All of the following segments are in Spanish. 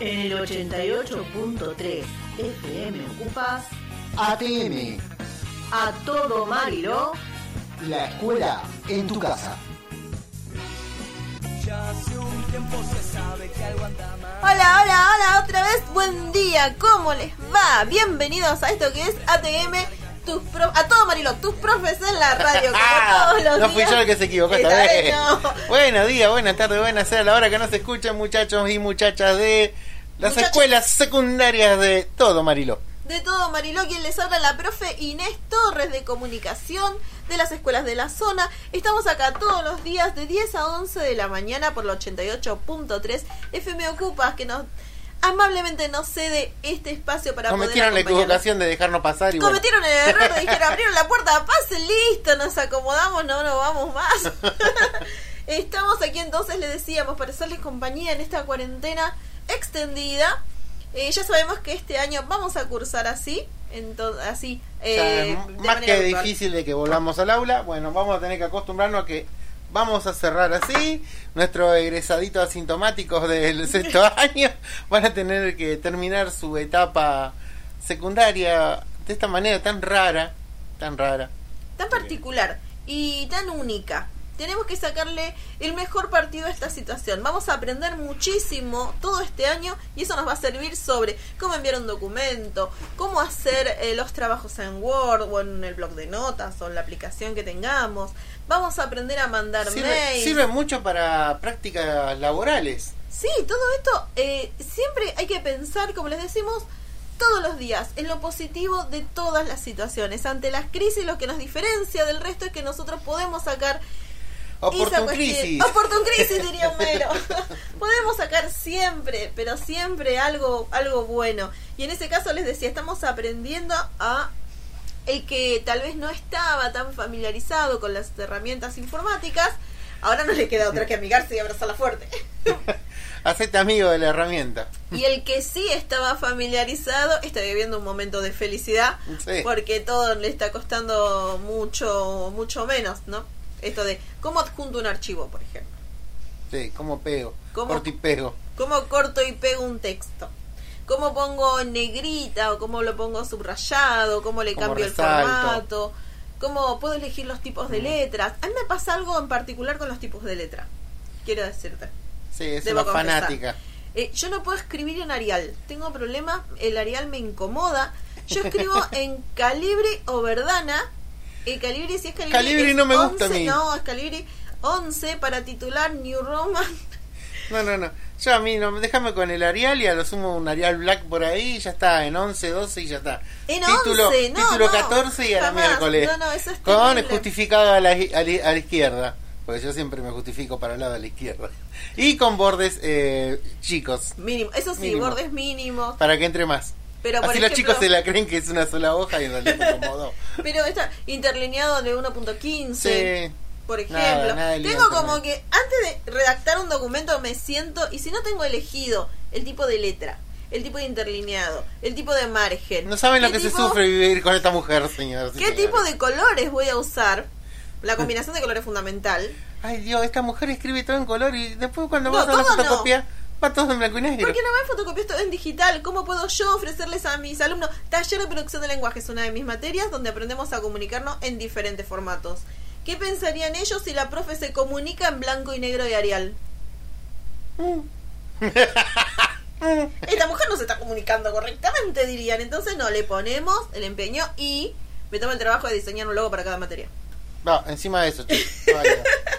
En el 88.3 FM ocupas ATM, a todo Mariló. la escuela en tu casa. Hola, hola, hola, otra vez, buen día, ¿cómo les va? Bienvenidos a esto que es ATM, tus pro- a todo Marilo, tus profes en la radio, como todos los no días. fui yo el que se equivocó esta, vez. vez no. Buenos días, buenas tardes, buenas tardes. A la hora que nos escuchan, muchachos y muchachas de las Muchachos. escuelas secundarias de todo Mariló. De todo Mariló, quien les habla la profe Inés Torres de Comunicación de las escuelas de la zona. Estamos acá todos los días de 10 a 11 de la mañana por la 88.3 FM Ocupas que nos amablemente nos cede este espacio para Cometieron la poder acompañarlos. equivocación de dejarnos pasar y bueno. Cometieron el error de dijeron, abrieron la puerta, pasen, listo, nos acomodamos, no nos vamos más. Estamos aquí entonces, le decíamos, para hacerles compañía en esta cuarentena extendida. Eh, ya sabemos que este año vamos a cursar así, entonces, así. O sea, eh, de más que virtual. difícil de que volvamos al aula, bueno, vamos a tener que acostumbrarnos a que vamos a cerrar así. Nuestros egresaditos asintomáticos del sexto año van a tener que terminar su etapa secundaria de esta manera tan rara, tan rara. tan particular y tan única. Tenemos que sacarle el mejor partido a esta situación. Vamos a aprender muchísimo todo este año y eso nos va a servir sobre cómo enviar un documento, cómo hacer eh, los trabajos en Word o en el blog de notas o en la aplicación que tengamos. Vamos a aprender a mandar Sirve, mails. sirve mucho para prácticas laborales. Sí, todo esto eh, siempre hay que pensar, como les decimos, todos los días en lo positivo de todas las situaciones. Ante las crisis lo que nos diferencia del resto es que nosotros podemos sacar Oportun crisis. Oportun crisis diría Homero. Podemos sacar siempre, pero siempre algo, algo bueno. Y en ese caso les decía, estamos aprendiendo a el que tal vez no estaba tan familiarizado con las herramientas informáticas. Ahora no le queda otra que amigarse y abrazarla fuerte. Hacete amigo de la herramienta. Y el que sí estaba familiarizado está viviendo un momento de felicidad Sí. porque todo le está costando mucho, mucho menos, ¿no? Esto de cómo adjunto un archivo, por ejemplo. Sí, como pego. ¿Cómo? Corto y pego. ¿Cómo corto y pego un texto? ¿Cómo pongo negrita o cómo lo pongo subrayado? ¿Cómo le Cómo cambio resalto. el formato? ¿Cómo puedo elegir los tipos Mm. de letras? A mí me pasa algo en particular con los tipos de letra. Quiero decirte. Sí, es Debo una confesar. fanática. Eh, yo no puedo escribir en Arial. Tengo problemas. El Arial me incomoda. Yo escribo en Calibri o Verdana. El Calibri, si es Calibri. Calibri es no me gusta a 11, mí. No, es Calibri 11 para titular New Roman. No, no, no. Yo a mí, no, déjame con el Arial y a lo sumo un Arial Black por ahí y ya está, en 11, 12 y ya está. En título 11, no, título no, 14 y a la miércoles. No, no, eso es con terrible. justificado a la, a la- a la izquierda. Porque yo siempre me justifico para el lado de la izquierda. Y con bordes eh, chicos, Mínimo. Eso sí, Mínimo. bordes mínimos. para que entre más. Pero, Así por los chicos se la creen que es una sola hoja y en realidad como dos. Pero está interlineado de 1.15. Sí. por ejemplo. Nada, nada de tengo como que antes de redactar un documento me siento y si no tengo elegido el tipo de letra, el tipo de interlineado, el tipo de margen. No saben lo ¿qué que se sufre vivir con esta mujer, señor. ¿Qué tipo de colores voy a usar? La combinación de colores es fundamental. Ay, Dios, esta mujer escribe todo en color y después cuando No, vas a la no. Va todo en blanco y negro. ¿Por qué no me fotocopias todo en digital? ¿Cómo puedo yo ofrecerles a mis alumnos? Taller de producción de lenguaje es una de mis materias donde aprendemos a comunicarnos en diferentes formatos. ¿Qué pensarían ellos si la profe se comunica en blanco y negro y Arial? Esta mujer no se está comunicando correctamente, dirían. Entonces no, le ponemos el empeño y me tomo el trabajo de diseñar un logo para cada materia. No, encima de eso.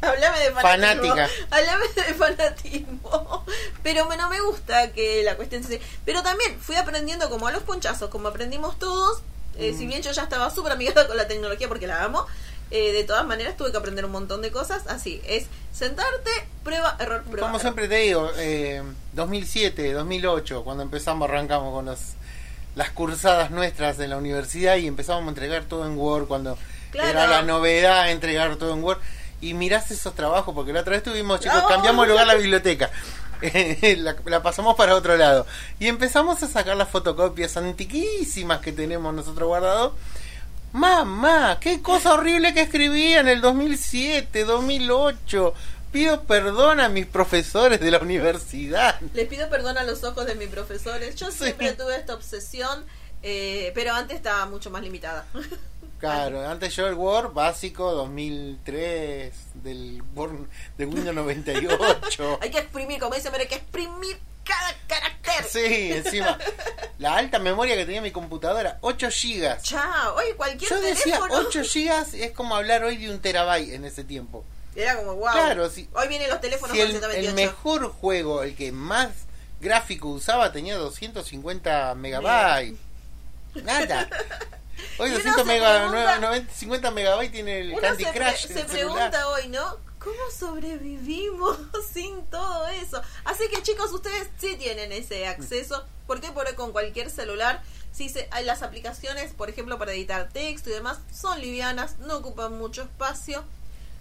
Hablame de fanatismo. Fanática. Hablame de fanatismo. Pero me- no me gusta que la cuestión se... Pero también fui aprendiendo como a los ponchazos, como aprendimos todos. eh, Mm. Si bien yo ya estaba súper amigada con la tecnología porque la amo, eh, de todas maneras tuve que aprender un montón de cosas. Así, es sentarte, prueba, error, prueba. Como error. siempre te digo, eh, 2007, 2008, cuando empezamos, arrancamos con los, las cursadas nuestras en la universidad y empezamos a entregar todo en Word cuando Claro. era la novedad entregar todo en Word. Y mirás esos trabajos, porque la otra vez tuvimos, chicos, cambiamos de lugar la biblioteca. la, la pasamos para otro lado. Y empezamos a sacar las fotocopias antiquísimas que tenemos nosotros guardados. Mamá, qué cosa horrible que escribía en el 2007, 2008. Pido perdón a mis profesores de la universidad. Les pido perdón a los ojos de mis profesores. Yo Sí. siempre tuve esta obsesión, eh, pero antes estaba mucho más limitada. Claro, antes yo el Word básico 2003 del Word de Windows 98. hay que exprimir, como dice, pero hay que exprimir cada carácter. Sí, encima la alta memoria que tenía mi computadora, 8 gigas. Chao. Oye, cualquier Yo decía teléfono. 8 gigas es como hablar hoy de un terabyte en ese tiempo. Era como wow. Claro, sí. Hoy vienen los teléfonos Si con el, el 128. mejor juego, el que más gráfico usaba, tenía 250 megabytes. Nada. Hoy Y uno 200 se mega, pregunta- 90, 50 megabytes tiene el Candy se, Crush. se pregunta hoy, ¿no? ¿Cómo sobrevivimos sin todo eso? Así que chicos, ustedes sí tienen ese acceso. porque por con cualquier celular? Si se, las aplicaciones, por ejemplo, para editar texto y demás, son livianas, no ocupan mucho espacio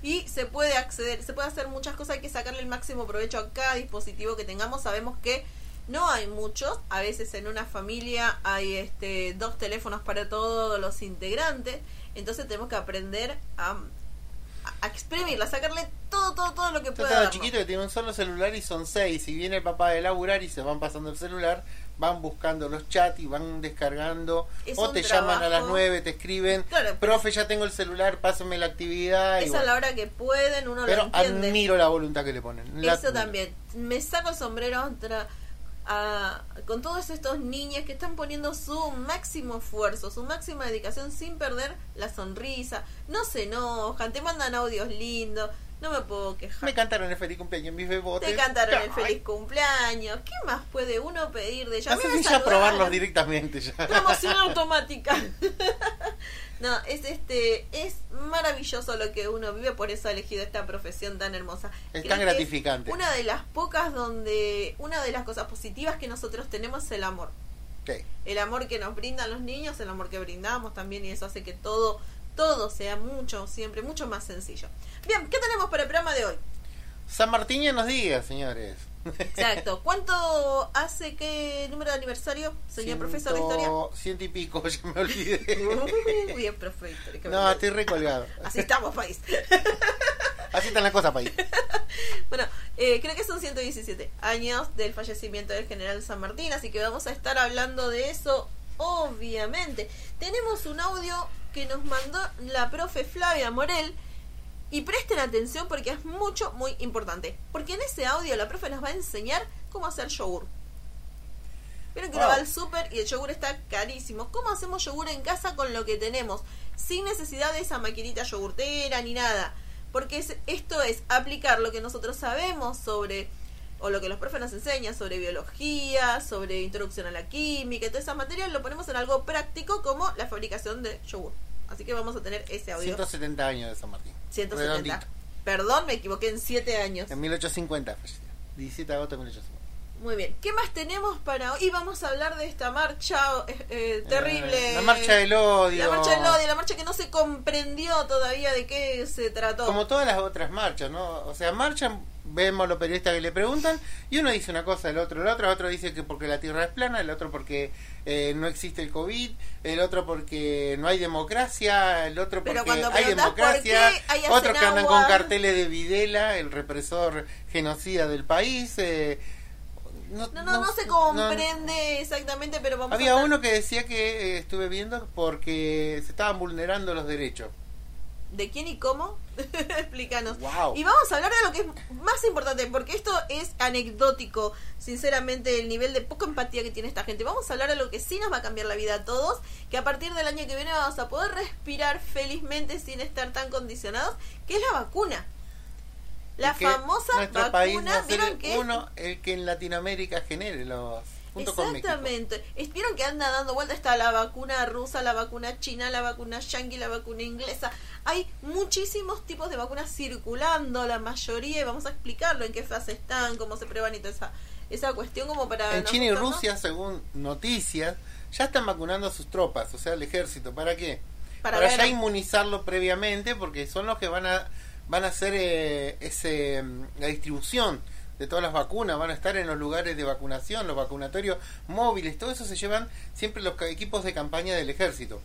y se puede acceder, se puede hacer muchas cosas, hay que sacarle el máximo provecho a cada dispositivo que tengamos. Sabemos que no hay muchos, a veces en una familia hay este dos teléfonos para todos los integrantes, entonces tenemos que aprender a, a exprimirla, a sacarle todo, todo, todo lo que pueda. estaba chiquito que tiene un solo celular y son seis. Si viene el papá de laburar y se van pasando el celular, van buscando los chats y van descargando. Es o te llaman a las nueve, te escriben. Claro. Profe, ya tengo el celular, pásame la actividad. y Es la hora que pueden, uno lo Pero entiende. admiro la voluntad que le ponen. Eso admiro. también. Me saco el sombrero a- con todos estos niños que están poniendo su máximo esfuerzo, su máxima dedicación sin perder la sonrisa. No se enojan, te mandan audios lindos. No me puedo quejar. Me cantaron el feliz cumpleaños mis bebotes. te cantaron el feliz cumpleaños. ¿Qué más puede uno pedir de ellos? A No sé si ya probarlos directamente ya. Promoción automática. no, es este es maravilloso lo que uno vive, por eso he elegido esta profesión tan hermosa. Es Creo tan gratificante. Una de las pocas donde una de las cosas positivas que nosotros tenemos es el amor. El amor que nos brindan los niños, el amor que brindamos también y eso hace que todo todo sea mucho, siempre mucho más sencillo. Bien, ¿qué tenemos para el programa de hoy? San Martín ya nos diga, señores. Exacto. ¿Cuánto hace qué número de aniversario, señor profesor de historia? Ciento- Ciento y pico, ya me olvidé. Uh, bien, profe de historia. qué No, estoy recolgado. Así estamos, país. Así están las cosas, país. Bueno, eh, creo que son 117 años del fallecimiento del general San Martín, así que vamos a estar hablando de eso, obviamente. Tenemos un audio que nos mandó la profe Flavia Morel. Y presten atención porque es mucho, muy importante. Porque en ese audio la profe nos va a enseñar cómo hacer yogur. Vieron que uno Wow. va al súper y el yogur está carísimo. ¿Cómo hacemos yogur en casa con lo que tenemos? Sin necesidad de esa maquinita yogurtera ni nada. Porque es- esto es aplicar lo que nosotros sabemos sobre, o lo que los profes nos enseñan sobre biología, sobre introducción a la química, y todas esas materias, lo ponemos en algo práctico como la fabricación de yogur. Así que vamos a tener ese audio. 170 años de San Martín. 170. Redondito. Perdón, me equivoqué en 7 años. En 1850 falleció. 17 de agosto de 1850. Muy bien. ¿Qué más tenemos para hoy? Y vamos a hablar de esta marcha eh, eh, terrible. Eh, la marcha del odio. La marcha del odio, la marcha que no se comprendió todavía de qué se trató. Como todas las otras marchas, ¿no? O sea, marchan, vemos los periodistas que le preguntan, y uno dice una cosa, el otro el otro, el otro dice que porque la tierra es plana, el otro porque eh, no existe el COVID, el otro porque no hay democracia, el otro porque hay democracia, otros que andan con carteles de Videla, el represor genocida del país. eh, no, no, no, se comprende exactamente, pero vamos Había a uno que decía que eh, estuve viendo porque se estaban vulnerando los derechos. ¿De quién y cómo? Explícanos. Wow. Y vamos a hablar de lo que es más importante, porque esto es anecdótico, sinceramente, el nivel de poca empatía que tiene esta gente. Vamos a hablar de lo que sí nos va a cambiar la vida a todos, que a partir del año que viene vamos a poder respirar felizmente sin estar tan condicionados, que es la vacuna. La famosa nuestro país vacuna, ser ¿vieron que? uno el que en Latinoamérica genere los junto con México. Exactamente. Es- Vieron que anda dando vuelta está la vacuna rusa, la vacuna china, la vacuna yankee, la vacuna inglesa. Hay muchísimos tipos de vacunas circulando, la mayoría, y vamos a explicarlo en qué fase están, cómo se prueban y toda esa, esa cuestión como para... En China y. Rusia, según noticias, ya están vacunando a sus tropas, o sea, el ejército. ¿Para qué? Para ya inmunizarlo previamente, porque son los que van a van a hacer eh, ese mm, la distribución de todas las vacunas, van a estar en los lugares de vacunación, los vacunatorios móviles, todo eso se llevan siempre los equipos de campaña del ejército.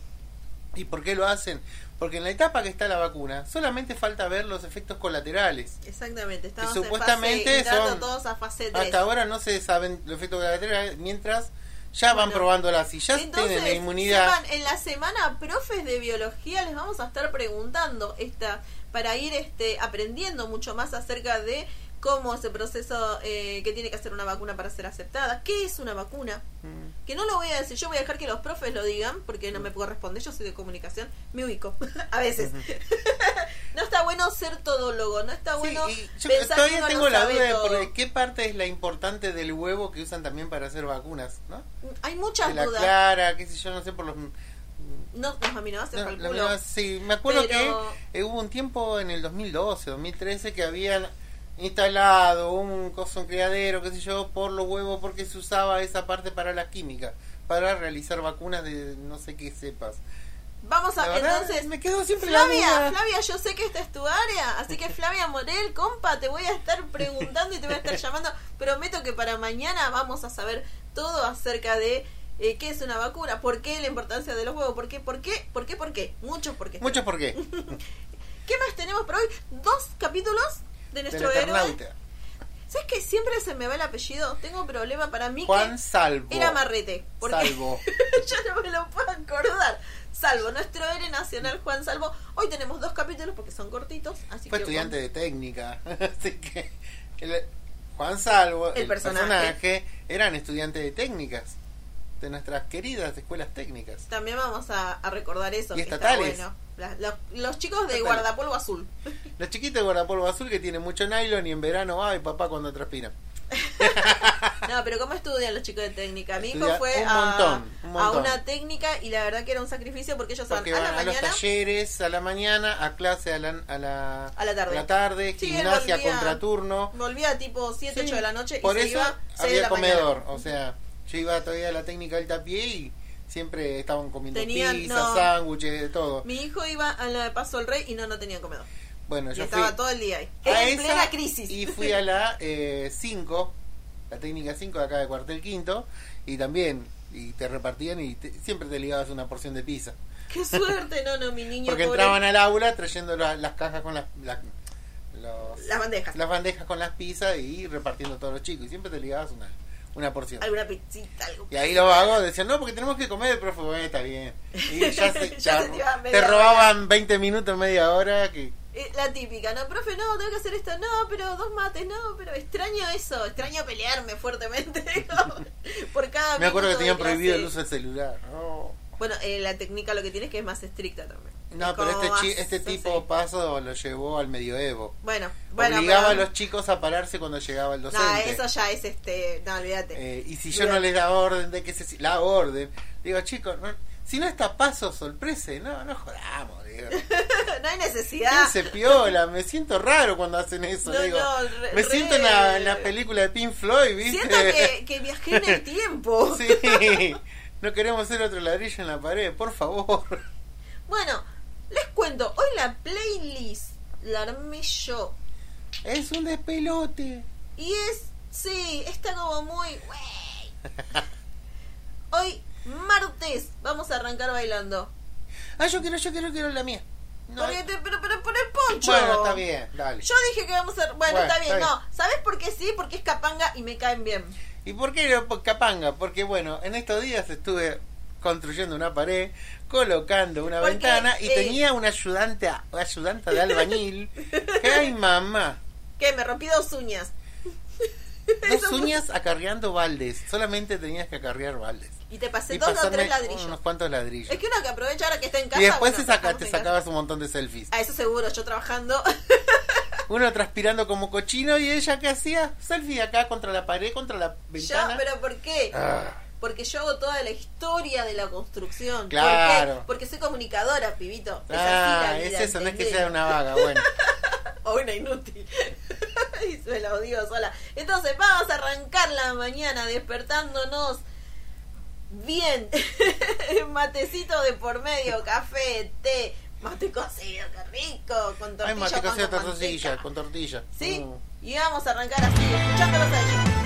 ¿Y por qué lo hacen? Porque en la etapa que está la vacuna, solamente falta ver los efectos colaterales. Exactamente, estamos supuestamente en fase, entrando son- todos a fase 3. Hasta ahora no se saben los efectos colaterales, mientras ya van Bueno. probándolas y ya Entonces, tienen la inmunidad. sepan, en la semana, profes de biología, les vamos a estar preguntando esta para ir este aprendiendo mucho más acerca de cómo ese proceso eh, que tiene que hacer una vacuna para ser aceptada. ¿Qué es una vacuna? Mm. Que no lo voy a decir, yo voy a dejar que los profes lo digan, porque no me puedo responder, yo soy de comunicación, me ubico, a veces. no está bueno ser todólogo, no está bueno yo pensar que todavía tengo lo la duda de todo. qué parte es la importante del huevo que usan también para hacer vacunas, ¿no? Hay muchas De la dudas. clara, qué sé yo, no sé por los... No, los aminoácidos No, el verdad, sí, me acuerdo Pero- que eh, hubo un tiempo en el 2012, 2013 que habían instalado un coso, un criadero, qué sé yo, por los huevos porque se usaba esa parte para la química, para realizar vacunas de no sé qué cepas. Vamos a, La verdad, entonces, me quedó siempre la Flavia, duda. Flavia, yo sé que esta es tu área, así que Flavia Morel, compa, te voy a estar preguntando y te voy a estar llamando. Prometo que para mañana vamos a saber todo acerca de eh, qué es una vacuna, por qué la importancia de los huevos, por qué, por qué, por qué, por qué, muchos por qué. Muchos por qué. ¿Qué más tenemos por hoy? Dos capítulos de Del nuestro héroe. ¿Sabes que siempre se me va el apellido? Tengo problema para mí Juan que Salvo. era Marrete. Porque Salvo. ya no me lo puedo acordar. Salvo, nuestro héroe nacional Juan Salvo. Hoy tenemos dos capítulos porque son cortitos, así Fue que estudiante de técnica. Así que el- Juan Salvo, El el, personaje. personaje. eran estudiantes de técnicas. De nuestras queridas escuelas técnicas. también vamos a, a recordar eso. Y que está estatales. bueno. La- los, los chicos de guardapolvo azul. Los chiquitos de guardapolvo azul que tienen mucho nylon y en verano, ay papá cuando transpiran. No, pero ¿cómo estudian los chicos de técnica? Mi hijo fue un a, montón, un a montón. una técnica y la verdad que era un sacrificio porque ellos Porque van a van la a los mañana. talleres a la mañana, a clase a la, a la, A la tarde. tarde, Sí, gimnasia volvía- contraturno. Volvía tipo 7, Sí, 8 de la noche y Por se eso iba 6 de había la comedor. mañana. O sea, yo iba todavía a la técnica del tapié y siempre estaban comiendo Tenían- pizza, no. sándwiches, de todo. Mi hijo iba a la de Paso del Rey y no, no tenía comedor. Bueno, Y yo estaba fui todo el día ahí. a en esa plena crisis. y fui a la 5, la técnica 5 de acá de Cuartel Quinto, y también y te repartían y te- siempre te ligabas una porción de pizza. Qué suerte, no, no, mi niño Porque pobre. entraban al aula trayendo la- las cajas con las, las, los- Las bandejas. las bandejas con las pizzas y repartiendo a todos los chicos. Y siempre te ligabas una, una porción. Alguna pizzita, algo. Y ahí los vagos decían, no, porque tenemos que comer, profe, bueno, está bien. Y ya, se, Ya ya se te robaban 20 minutos, media hora. que Eh, La típica, no, profe, no, tengo que hacer esto, no, pero dos mates, no, pero extraño eso, extraño pelearme fuertemente por cada Me acuerdo que tenían prohibido el uso del celular. No, Bueno, eh, la técnica lo que tiene es que es más estricta también. No, pero este, chi- este así. tipo paso lo llevó al medioevo. Bueno, bueno, Obligaba pero- a los chicos a pararse cuando llegaba el docente. No, eso ya es este, no, olvídate. Eh, y si yo no les daba orden de que se la orden, digo, chicos, no- si no está paso sorpresa, no, no jodamos, digo. no hay necesidad. se piola, me siento raro cuando hacen eso, No, digo. no, re- me re- siento en la, en la película de Pink Floyd, ¿viste? Siento que, que viajé en el tiempo. sí. No queremos hacer otro ladrillo en la pared, por favor. Bueno, les cuento, hoy la playlist la armé yo. Es un despelote. Y es, sí, está como muy... wey. Hoy, martes, vamos a arrancar bailando. Ah, yo quiero, yo quiero, quiero la mía. No, Porque te- pero, pero, pero el poncho. bueno, está bien, dale. Yo dije que vamos a... Bueno, Bueno, está bien, está no. ¿Sabes por qué sí? Porque es capanga y me caen bien. ¿Y por qué no por Capanga? Porque bueno, en estos días estuve construyendo una pared, colocando una Porque, ventana y eh, tenía una ayudante, ayudante de albañil. que, ay, mamá. ¿Qué? Me rompí dos uñas. Dos uñas acarreando baldes. Solamente tenías que acarrear baldes. Y te pasé Y dos o tres ladrillos. unos cuantos ladrillos. Es que uno que aprovecha ahora que está en casa. y después bueno, te, saca- te casa. sacabas un montón de selfies. A eso seguro, yo trabajando. Uno transpirando como cochino y ella que hacía selfie acá contra la pared, contra la yo, ventana. pero ¿por qué? Ah. Porque yo hago toda la historia de la construcción. Claro. ¿Por qué? Porque soy comunicadora, pibito. Es Ah, así la vida, es eso, no es que sea una vaga, bueno. O una inútil. y se la digo sola. Entonces, vamos a arrancar la mañana despertándonos bien. Matecito de por medio, café, té, mate cocido, qué rico, con tortilla. Ay, mate con cocido manteca. tortilla, con tortilla. ¿Sí? Mm. Y vamos a arrancar así, escuchándolos a ellos.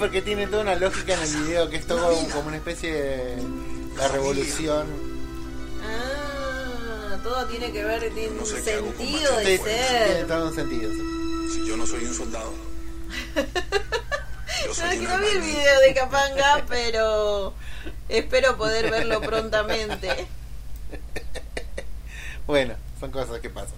Porque tiene toda una lógica en el video, que es todo como una especie de la revolución. Ah, todo tiene que ver, tiene No un sé con sentido de Sí, tiene ser. todo un sentido. sí. Si yo no soy un soldado. Yo No, soy que un no vi el video de Capanga, pero espero poder verlo prontamente. Bueno, son cosas que pasan.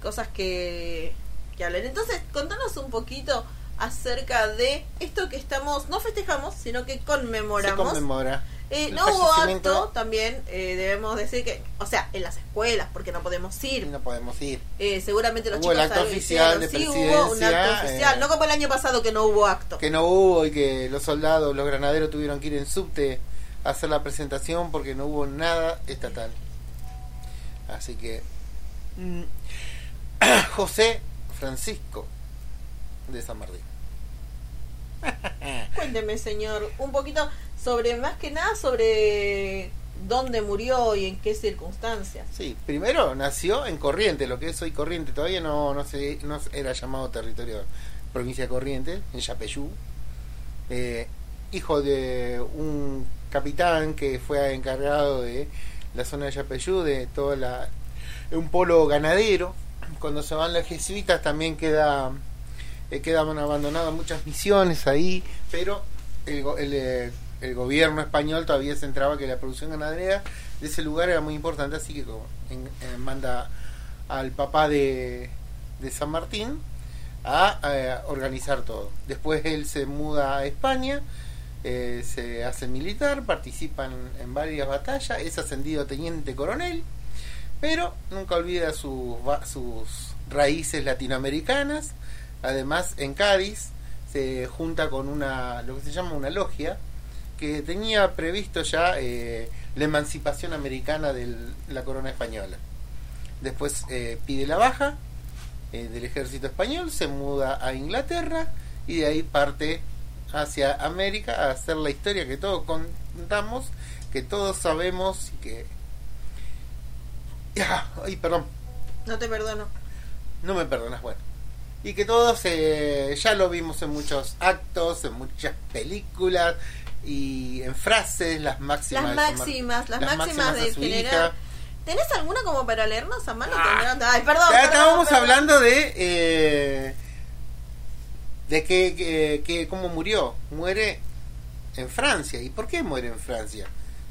Cosas que, que hablan. Entonces, contanos un poquito acerca de esto que estamos, no festejamos, sino que Se conmemoramos. conmemora. Eh, el no hubo acto, también eh, debemos decir que, o sea, en las escuelas, porque no podemos ir. no podemos ir. Eh, seguramente los Hubo el chicos acto saben- oficial de sí, hubo un acto oficial, eh, no como el año pasado que no hubo acto. Que no hubo y que los soldados, los granaderos tuvieron que ir en subte a hacer la presentación porque no hubo nada estatal. Así que. mm, José Francisco de San Martín. Cuénteme, señor, un poquito sobre, más que nada, sobre dónde murió y en qué circunstancias. Sí, primero nació en Corrientes, lo que es hoy Corriente, todavía no, no, se, no era llamado territorio provincia de Corrientes, en Yapeyú. Eh, hijo de un capitán que fue encargado de la zona de Yapeyú, de toda la un polo ganadero. Cuando se van los jesuitas también queda eh, quedaban abandonadas muchas misiones ahí, pero el, el, eh, el gobierno español todavía centraba que la producción ganadera de ese lugar era muy importante, así que manda al papá de, de San Martín a, eh, organizar todo. Después él se muda a España, se hace militar, participa en, en varias batallas, es ascendido teniente coronel, pero nunca olvida sus, sus raíces latinoamericanas. Además, en Cádiz se junta con una, lo que se llama una logia, que tenía previsto ya eh, la emancipación americana de la corona española. Después eh, pide la baja eh, del ejército español, se muda a Inglaterra y de ahí parte hacia América a hacer la historia que todos contamos, que todos sabemos y que... Ya, Ay, perdón, No te perdono. no me perdonas, bueno. Y que todos eh, ya lo vimos en muchos actos, en muchas películas y en frases, las máximas. Las de máximas, las, Las máximas, máximas su general. hija. ¿Tenés alguna como para leernos a mano? Ah. Tendrán- Ay, perdón. Ya estábamos perdón. hablando de eh, de que, que, que cómo murió. Muere en Francia. ¿Y por qué muere en Francia?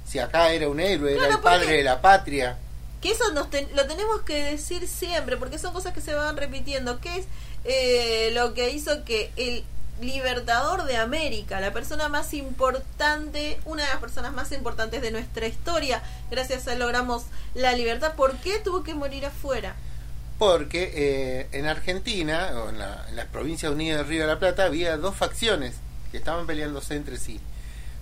Si acá era un héroe, era el padre de la patria. Que eso nos ten- lo tenemos que decir siempre, porque son cosas que se van repitiendo. ¿Qué es eh, lo que hizo que el libertador de América, la persona más importante, una de las personas más importantes de nuestra historia, gracias a él logramos la libertad, ¿por qué tuvo que morir afuera? Porque eh, en Argentina, o en, la- en las provincias unidas del Río de la Plata, había dos facciones que estaban peleándose entre sí.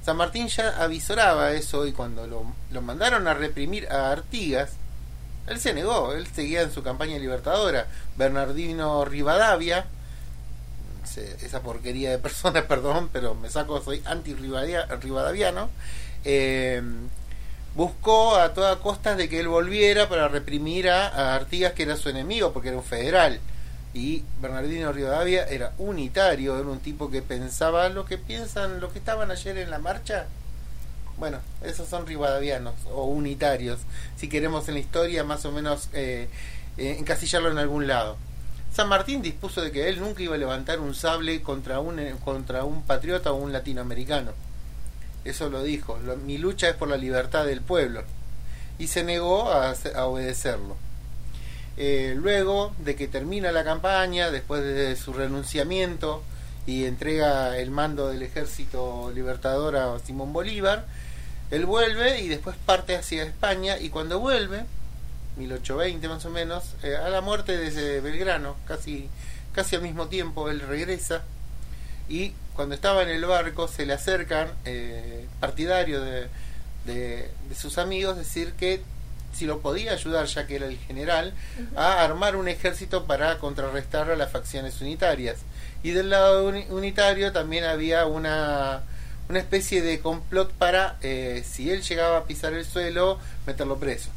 San Martín ya avisoraba eso y cuando lo mandaron a reprimir a Artigas, él se negó, él seguía en su campaña libertadora. Bernardino Rivadavia, esa porquería de persona, perdón, pero me saco, soy anti-rivadaviano, eh, buscó a toda costa de que él volviera para reprimir a, a Artigas, que era su enemigo, porque era un federal. Y Bernardino Rivadavia era unitario, era un tipo que pensaba lo que piensan los que estaban ayer en la marcha. Bueno, esos son rivadavianos o unitarios, si queremos en la historia más o menos eh, eh, encasillarlo en algún lado. San Martín dispuso de que él nunca iba a levantar un sable contra un, eh, contra un patriota o un latinoamericano. Eso lo dijo. Mi lucha es por la libertad del pueblo. Y se negó a, a obedecerlo. Eh, luego de que termina la campaña, después de su renunciamiento y entrega el mando del ejército libertador a Simón Bolívar, él vuelve y después parte hacia España y cuando vuelve, 1820 más o menos, eh, a la muerte de Belgrano, casi, casi al mismo tiempo, él regresa y cuando estaba en el barco se le acercan eh, partidarios de, de, de sus amigos decir que si lo podía ayudar ya que era el general a armar un ejército para contrarrestar a las facciones unitarias. Y del lado uni- unitario también había una una especie de complot para eh, si él llegaba a pisar el suelo meterlo preso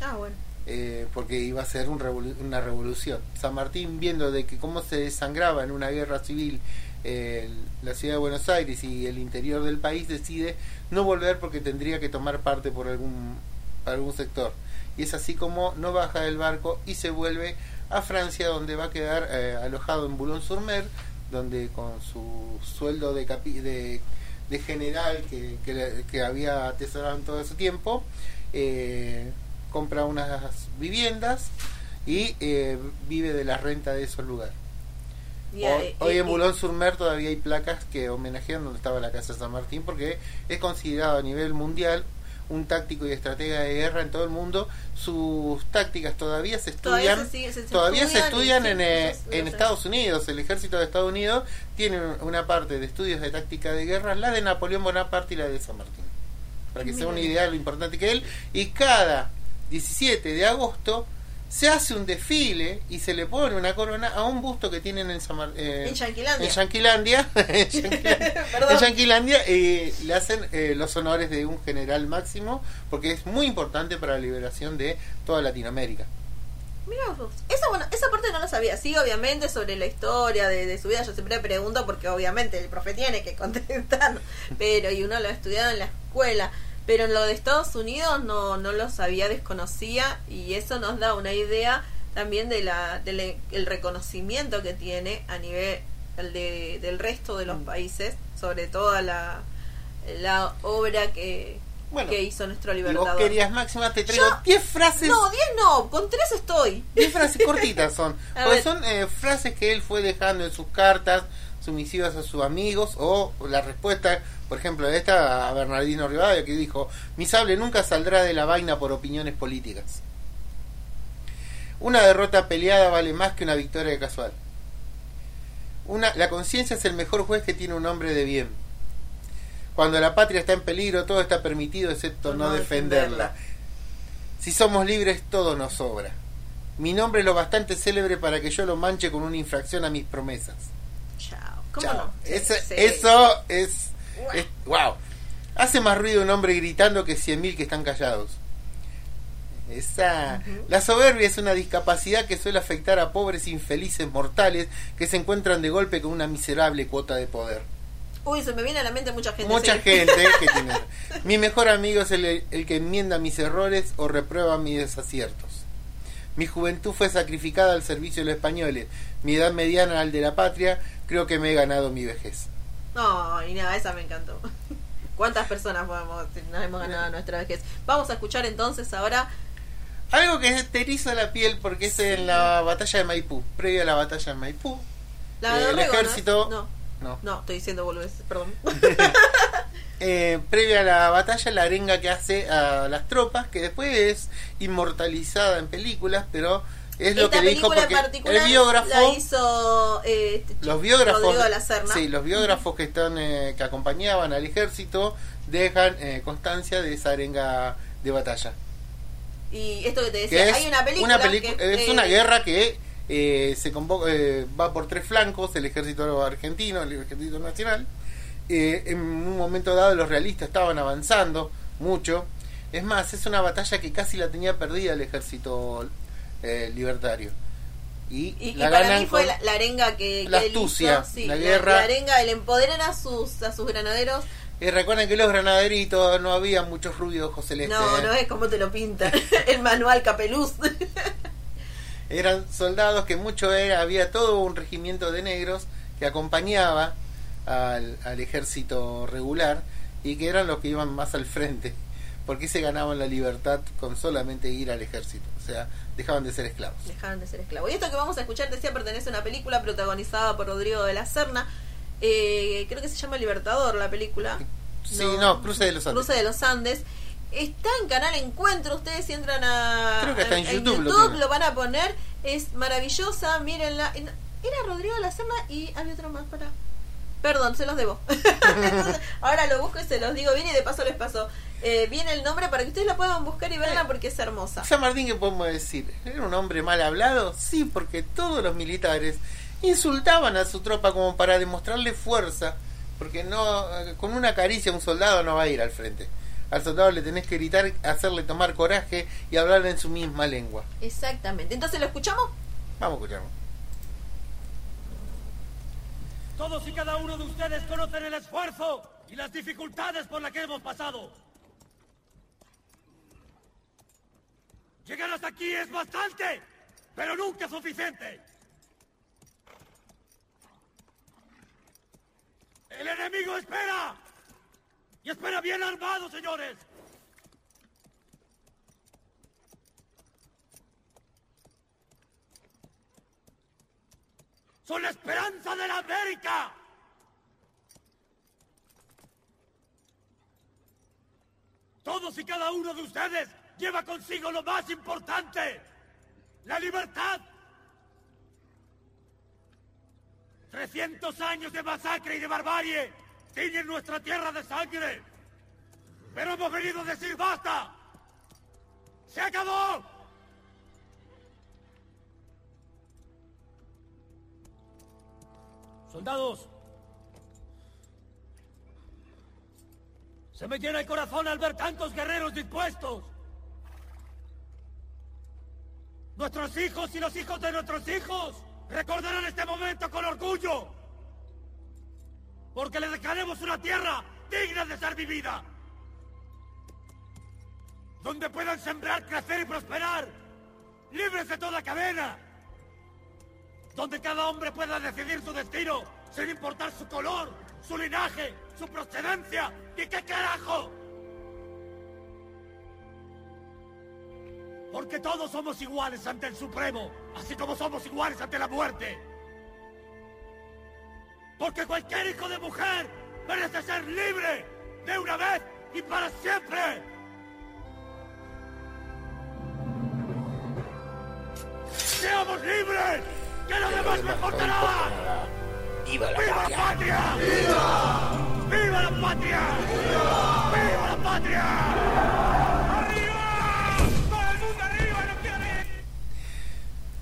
Ah, bueno. eh, porque iba a ser un revolu- una revolución. San Martín, viendo de que cómo se desangraba en una guerra civil eh, la ciudad de Buenos Aires y el interior del país, decide no volver porque tendría que tomar parte por algún, algún sector. Y es así como no baja del barco y se vuelve a Francia, donde va a quedar eh, alojado en Boulogne-sur-Mer, donde con su sueldo de, capi- de, de general que, que, le- que había atesorado en todo ese tiempo, eh, compra unas viviendas y eh, vive de la renta de esos lugares. Hoy, eh, hoy eh, en Boulogne-sur-Mer todavía hay placas que homenajean donde estaba la casa de San Martín porque es considerado a nivel mundial un táctico y estratega de guerra en todo el mundo. Sus tácticas todavía se Todavía estudian, se sigue- se- se todavía se estudian en, eh, en Estados Unidos. El ejército de Estados Unidos tiene una parte de estudios de táctica de guerra, la de Napoleón Bonaparte y la de San Martín. Para que sea una idea de lo importante que él. Y cada 17 de agosto se hace un desfile y se le pone una corona a un busto que tienen en San Mar- eh, En Yanquilandia. en Yanquilandia, en Yanquilandia, en Yanquilandia, eh, le hacen eh, los honores de un general máximo porque es muy importante para la liberación de toda Latinoamérica. Mira. Esa, bueno, esa parte no lo sabía. Sí, obviamente, sobre la historia de, de su vida. Yo siempre pregunto porque, obviamente, el profe tiene que contestar. Pero, y uno lo ha estudiado en la escuela. Pero en lo de Estados Unidos no, no lo sabía, desconocía. Y eso nos da una idea también de la del el reconocimiento que tiene a nivel el de, del resto de los Mm. países. Sobre toda la, la obra que, Bueno, que hizo nuestro Y vos libertador. querías máxima, te traigo Yo- 10 frases, No, 10 no, con 3 estoy. 10 frases cortitas son. Porque son eh, frases que él fue dejando en sus cartas, sumisivas a sus amigos, o la respuesta, por ejemplo, de esta a Bernardino Rivadavia, que dijo, mi sable nunca saldrá de la vaina por opiniones políticas. Una derrota peleada vale más que una victoria casual. Una, la conciencia es el mejor juez que tiene un hombre de bien. Cuando la patria está en peligro, todo está permitido excepto no defenderla. defenderla. Si somos libres, todo nos sobra. Mi nombre es lo bastante célebre para que yo lo manche con una infracción a mis promesas. Chao. ¿Cómo Chao. no? Eso, sí. eso es, Guau. es- Wow. Hace más ruido un hombre gritando que cien mil que están callados. Esa. La soberbia es una discapacidad que suele afectar a pobres infelices mortales que se encuentran de golpe con una miserable cuota de poder. Uy, se me viene a la mente mucha gente. Mucha sí. gente que tiene. Mi mejor amigo es el, el que enmienda mis errores o reprueba mis desaciertos. Mi juventud fue sacrificada al servicio de los españoles. Mi edad mediana al de la patria. Creo que me he ganado mi vejez. No, y nada, esa me encantó. ¿Cuántas personas podemos, nos hemos ganado nuestra vejez? Vamos a escuchar entonces ahora. Algo que te eriza la piel porque es en la batalla de Maipú. Previo a la batalla de Maipú. La Eh, de el ejército- No, No. no, estoy diciendo boludeces, perdón. Eh, previo a la batalla, la arenga que hace a las tropas, que después es inmortalizada en películas, pero es lo Esta que dijo porque el biógrafo. la hizo eh, este los biógrafos sí los biógrafos que están eh, que acompañaban al ejército dejan eh, constancia de esa arenga de batalla Y esto que te que decía, es hay una película. una que, es eh, una guerra que eh, se convoca eh, va por tres flancos el ejército argentino el ejército nacional Eh, en un momento dado los realistas estaban avanzando mucho es más es una batalla que casi la tenía perdida el ejército eh, libertario y, Y, y la para mí fue la, la arenga que, la que astucia, hizo, sí, la guerra. la arenga, el empoderar a sus, a sus granaderos. Y recuerden que los granaderitos no había muchos rubios ojos celestes. No, ¿eh? no es como te lo pintan. el manual Capeluz. Eran soldados que mucho era, había todo un regimiento de negros que acompañaba al, al ejército regular y que eran los que iban más al frente. Porque se ganaban la libertad con solamente ir al ejército. O sea, dejaban de ser esclavos. Dejaron de ser esclavos. Y esto que vamos a escuchar, decía, pertenece a una película protagonizada por Rodrigo de la Serna. Eh, creo que se llama Libertador la película. Sí, no, Cruce de los Andes. Cruce de los Andes. Está en Canal Encuentro. Ustedes si entran a. Creo que está en YouTube, lo YouTube tiene. lo van a poner. Es maravillosa. Mírenla. En- Era Rodrigo la Serna y había otro más para. Perdón, se los debo. Entonces, ahora lo busco y se los digo bien y de paso les paso eh, bien el nombre para que ustedes la puedan buscar y verla porque es hermosa. San Martín, ¿qué podemos decir? ¿Era un hombre mal hablado? Sí, porque todos los militares insultaban a su tropa como para demostrarle fuerza, porque no con una caricia un soldado no va a ir al frente. Al soldado le tenés que gritar, hacerle tomar coraje y hablar en su misma lengua. Exactamente. Entonces, ¿lo escuchamos? Vamos a escucharlo. Todos y cada uno de ustedes conocen el esfuerzo y las dificultades por las que hemos pasado. Llegar hasta aquí es bastante, pero nunca suficiente. El enemigo espera. Y espera bien armado, señores. Son la esperanza de la América. Todos y cada uno de ustedes lleva consigo lo más importante, la libertad. 300 años de masacre y de barbarie tiñen nuestra tierra de sangre. Pero hemos venido a decir basta. ¡Se acabó! Soldados, se me llena el corazón al ver tantos guerreros dispuestos. Nuestros hijos y los hijos de nuestros hijos recordarán este momento con orgullo. Porque le dejaremos una tierra digna de ser vivida. Donde puedan sembrar, crecer y prosperar. Libres de toda cadena. Donde cada hombre pueda decidir su destino sin importar su color, su linaje, su procedencia. ¿Y qué carajo? Porque todos somos iguales ante el Supremo, así como somos iguales ante la muerte. Porque cualquier hijo de mujer merece ser libre de una vez y para siempre. ¡Seamos libres! ¡Que lo demás me importará! ¡Viva la patria! ¡Viva! ¡Viva la patria! ¡Viva la patria!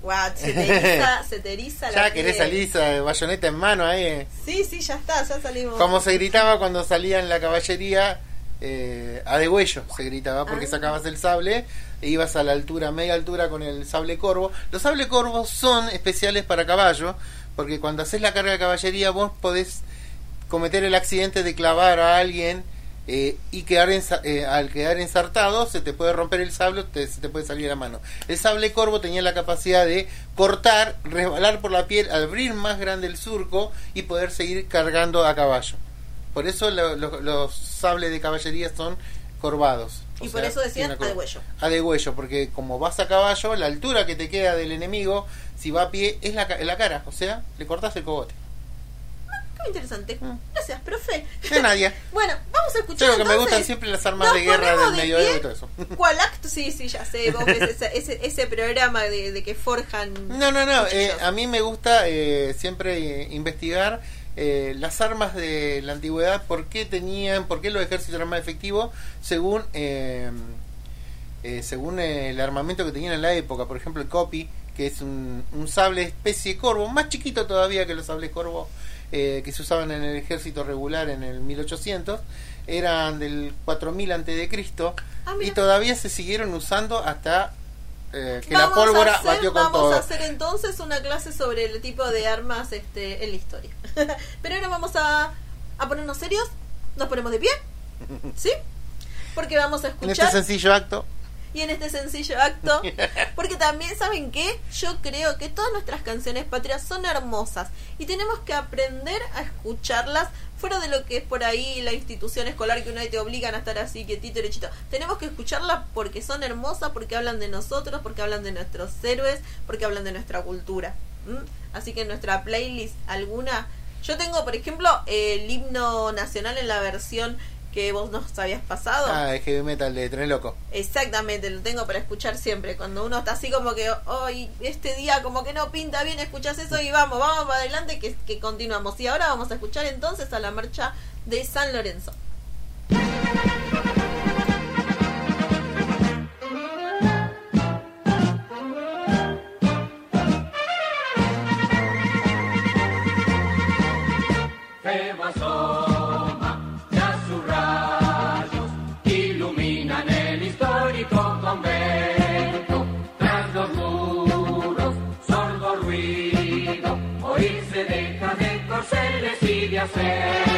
Guau, se te eriza, se te eriza la Ya querés piel. salir de bayoneta en mano ahí. Sí, sí, ya está, ya salimos. Como se gritaba cuando salía en la caballería, eh, a degüello se gritaba porque Ah. sacabas el sable e ibas a la altura, media altura con el sable corvo. Los sable corvos son especiales para caballo porque cuando haces la carga de caballería vos podés cometer el accidente de clavar a alguien eh, y quedar eh, al quedar ensartado se te puede romper el sable, te- se te puede salir la mano. El sable corvo tenía la capacidad de cortar, resbalar por la piel, abrir más grande el surco y poder seguir cargando a caballo. Por eso lo- lo- los sables de caballería son corvados. Y por sea, eso decían a degüello. A degüello, porque como vas a caballo, la altura que te queda del enemigo, si va a pie, es la, la cara. O sea, le cortas el cogote. Qué interesante. Mm. Gracias, profe. De nadie. Bueno, vamos a escuchar que me gustan siempre las armas de guerra del de medioevo y todo eso. ¿Cuál acto? Sí, sí, ya sé. Vos ves ese, ese, ese programa de, de que forjan. No, no, no. eh, a mí me gusta eh, siempre eh, investigar eh, las armas de la antigüedad, por qué tenían, por qué los ejércitos eran más efectivos según eh, eh, según el armamento que tenían en la época. Por ejemplo, el copy, que es un, un sable especie corvo, más chiquito todavía que los sables corvo eh, que se usaban en el ejército regular en el 1800, eran del 4000 antes de Cristo Ah, y todavía se siguieron usando hasta eh, que la Vamos pólvora hacer- batió con vamos todo. a hacer entonces una clase sobre el tipo de armas este, en la historia. Pero ahora vamos a, a ponernos serios. Nos ponemos de pie. ¿Sí? Porque vamos a En este escuchar. sencillo acto. y en este sencillo acto. Porque también, ¿saben qué? Yo creo que todas nuestras canciones patrias son hermosas y tenemos que aprender a escucharlas fuera de lo que es por ahí la institución escolar que uno te obligan a estar así quietito y derechito. Tenemos que escucharlas porque son hermosas, porque hablan de nosotros, porque hablan de nuestros héroes, porque hablan de nuestra cultura. Así que en nuestra playlist alguna... Yo tengo, por ejemplo, el himno nacional en la versión que vos nos habías pasado. Ah, el heavy metal de Tren Loco. Exactamente, lo tengo para escuchar siempre. Cuando uno está así como que, hoy este día como que no pinta bien, escuchas eso y vamos, vamos para adelante que, que continuamos. Y ahora vamos a escuchar entonces a la marcha de San Lorenzo. fair.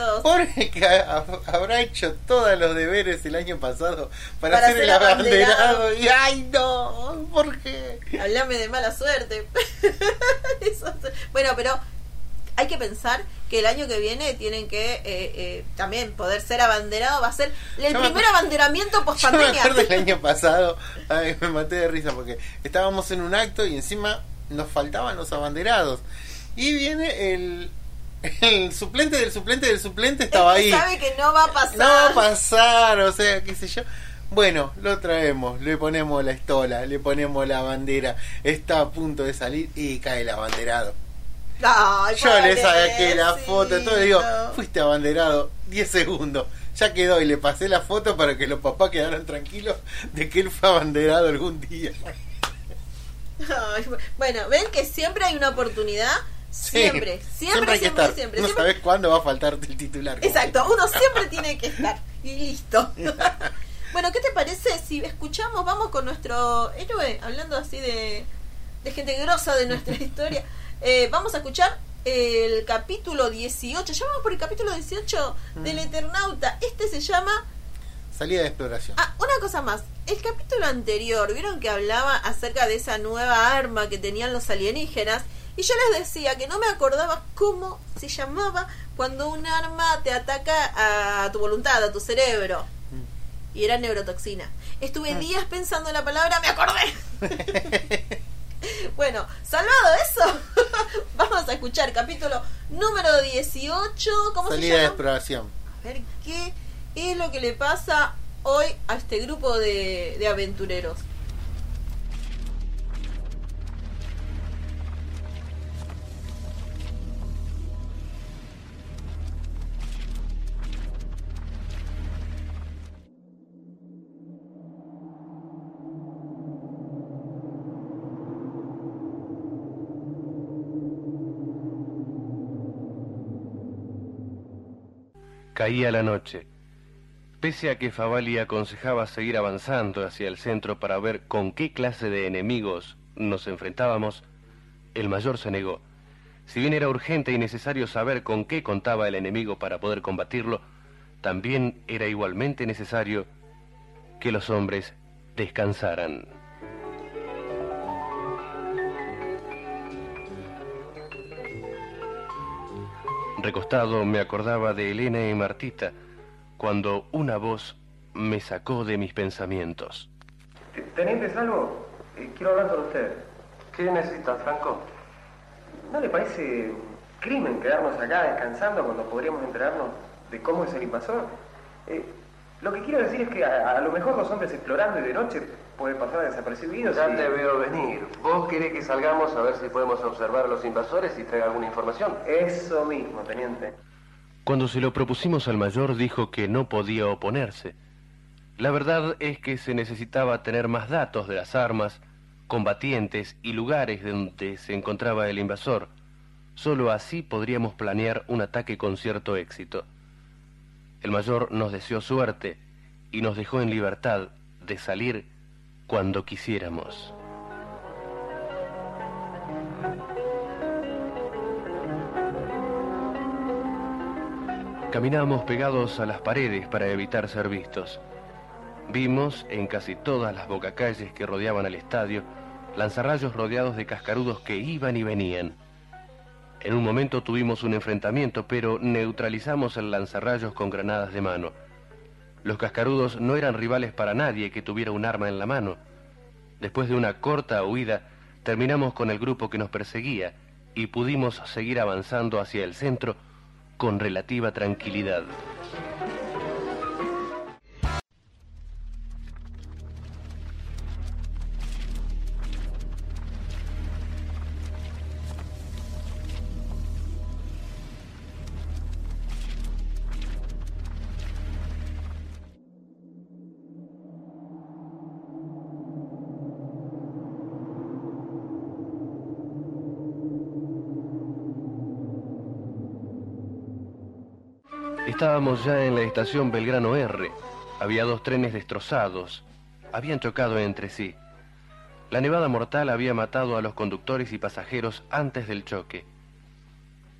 Actos. Jorge que ha- habrá hecho todos los deberes el año pasado para, ser el abanderado. Y ¡ay no! ¿Por qué? Hablame de mala suerte. Eso- bueno, pero hay que pensar que el año que viene tienen que eh, eh, también poder ser abanderado. Va a ser el Yo primer abanderamiento post Yo me pandemia. acuerdo el año pasado, ay, me maté de risa porque estábamos en un acto y encima nos faltaban los abanderados. Y viene el, el suplente del suplente del suplente, estaba ahí. sabe que no va a pasar. No va a pasar, o sea, qué sé yo. Bueno, lo traemos, le ponemos la estola, le ponemos la bandera, está a punto de salir y cae el abanderado. Ay, Yo le saqué la foto, todo le digo, fuiste abanderado 10 segundos. Ya quedó y le pasé la foto para que los papás quedaran tranquilos de que él fue abanderado algún día. Ay, bueno, ven que siempre hay una oportunidad. Sí, Siempre, siempre, hay que siempre, estar. siempre. no siempre. sabes cuándo va a faltarte el titular. Exacto, uno siempre tiene que estar. Y listo. bueno, ¿qué te parece si escuchamos, vamos con nuestro héroe, hablando así de, de gente grosa de nuestra historia? Eh, vamos a escuchar el capítulo 18. Ya vamos por el capítulo 18 del Eternauta. Este se llama Salida de exploración. Ah, una cosa más. El capítulo anterior, vieron que hablaba acerca de esa nueva arma que tenían los alienígenas. Y yo les decía que no me acordaba cómo se llamaba cuando un arma te ataca a tu voluntad, a tu cerebro. Y era neurotoxina. Estuve días pensando en la palabra, me acordé. bueno, salvado eso, vamos a escuchar capítulo número 18. ¿Cómo Salida se de llama? exploración. A ver qué es lo que le pasa hoy a este grupo de, de aventureros. Caía la noche. Pese a que Favali aconsejaba seguir avanzando hacia el centro para ver con qué clase de enemigos nos enfrentábamos, el mayor se negó. Si bien era urgente y necesario saber con qué contaba el enemigo para poder combatirlo, también era igualmente necesario que los hombres descansaran. Recostado me acordaba de Elena y Martita cuando una voz me sacó de mis pensamientos. Teniente Salvo, eh, quiero hablar con usted. ¿Qué necesitas, Franco? ¿No le parece un crimen quedarnos acá descansando cuando podríamos enterarnos de cómo es el invasor? Eh, lo que quiero decir es que a, a lo mejor los hombres explorando y de noche pueden pasar desapercibidos. Ya te veo venir. ¿Vos querés que salgamos a ver si podemos observar a los invasores y traer alguna información? Eso mismo, teniente. Cuando se lo propusimos al mayor dijo que no podía oponerse. La verdad es que se necesitaba tener más datos de las armas, combatientes y lugares donde se encontraba el invasor. Solo así podríamos planear un ataque con cierto éxito. El mayor nos deseó suerte y nos dejó en libertad de salir cuando quisiéramos. Caminamos pegados a las paredes para evitar ser vistos. Vimos en casi todas las bocacalles que rodeaban al estadio lanzarrayos rodeados de cascarudos que iban y venían. En un momento tuvimos un enfrentamiento, pero neutralizamos el lanzarrayos con granadas de mano. Los cascarudos no eran rivales para nadie que tuviera un arma en la mano. Después de una corta huida, terminamos con el grupo que nos perseguía y pudimos seguir avanzando hacia el centro con relativa tranquilidad. Estábamos ya en la estación Belgrano R. Había dos trenes destrozados. Habían chocado entre sí. La nevada mortal había matado a los conductores y pasajeros antes del choque.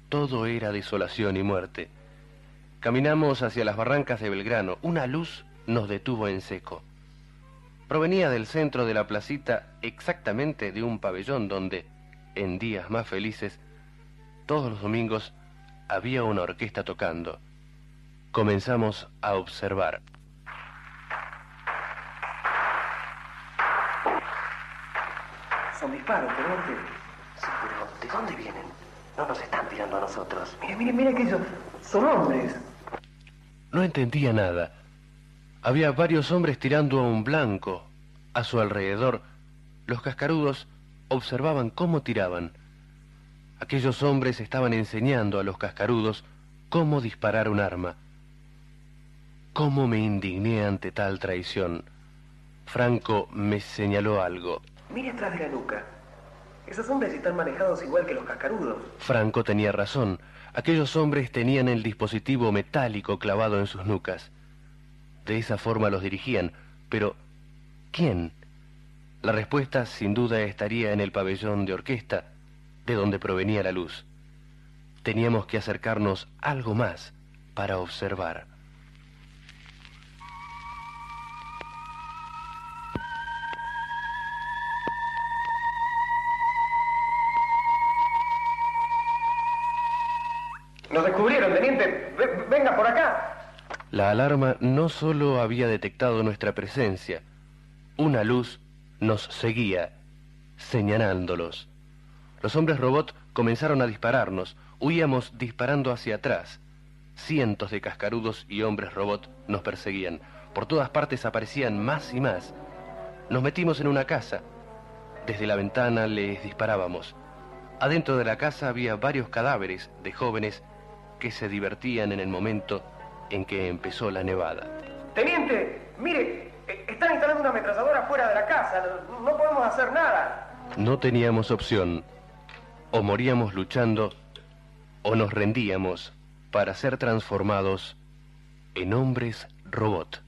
Todo era desolación y muerte. Caminamos hacia las barrancas de Belgrano. Una luz nos detuvo en seco. Provenía del centro de la placita, exactamente de un pabellón donde, en días más felices, todos los domingos había una orquesta tocando. Comenzamos a observar. Son disparos, teniente. Sí, pero ¿de dónde vienen? No nos están tirando a nosotros. Mire, mire, mire que ellos son hombres. No entendía nada. Había varios hombres tirando a un blanco. A su alrededor, los cascarudos observaban cómo tiraban. Aquellos hombres estaban enseñando a los cascarudos cómo disparar un arma. ¿Cómo me indigné ante tal traición? Franco me señaló algo. Mire atrás de la nuca. Esos hombres están manejados igual que los cascarudos. Franco tenía razón. Aquellos hombres tenían el dispositivo metálico clavado en sus nucas. De esa forma los dirigían. Pero, ¿quién? La respuesta sin duda estaría en el pabellón de orquesta, de donde provenía la luz. Teníamos que acercarnos algo más para observar. Nos descubrieron, teniente. Ve- venga por acá. La alarma no solo había detectado nuestra presencia, una luz nos seguía, señalándolos. Los hombres robot comenzaron a dispararnos, huíamos disparando hacia atrás. Cientos de cascarudos y hombres robot nos perseguían. Por todas partes aparecían más y más. Nos metimos en una casa. Desde la ventana les disparábamos. Adentro de la casa había varios cadáveres de jóvenes que se divertían en el momento en que empezó la nevada. Teniente, mire, eh, están instalando una ametralladora fuera de la casa. No, no podemos hacer nada. No teníamos opción. O moríamos luchando o nos rendíamos para ser transformados en hombres robot.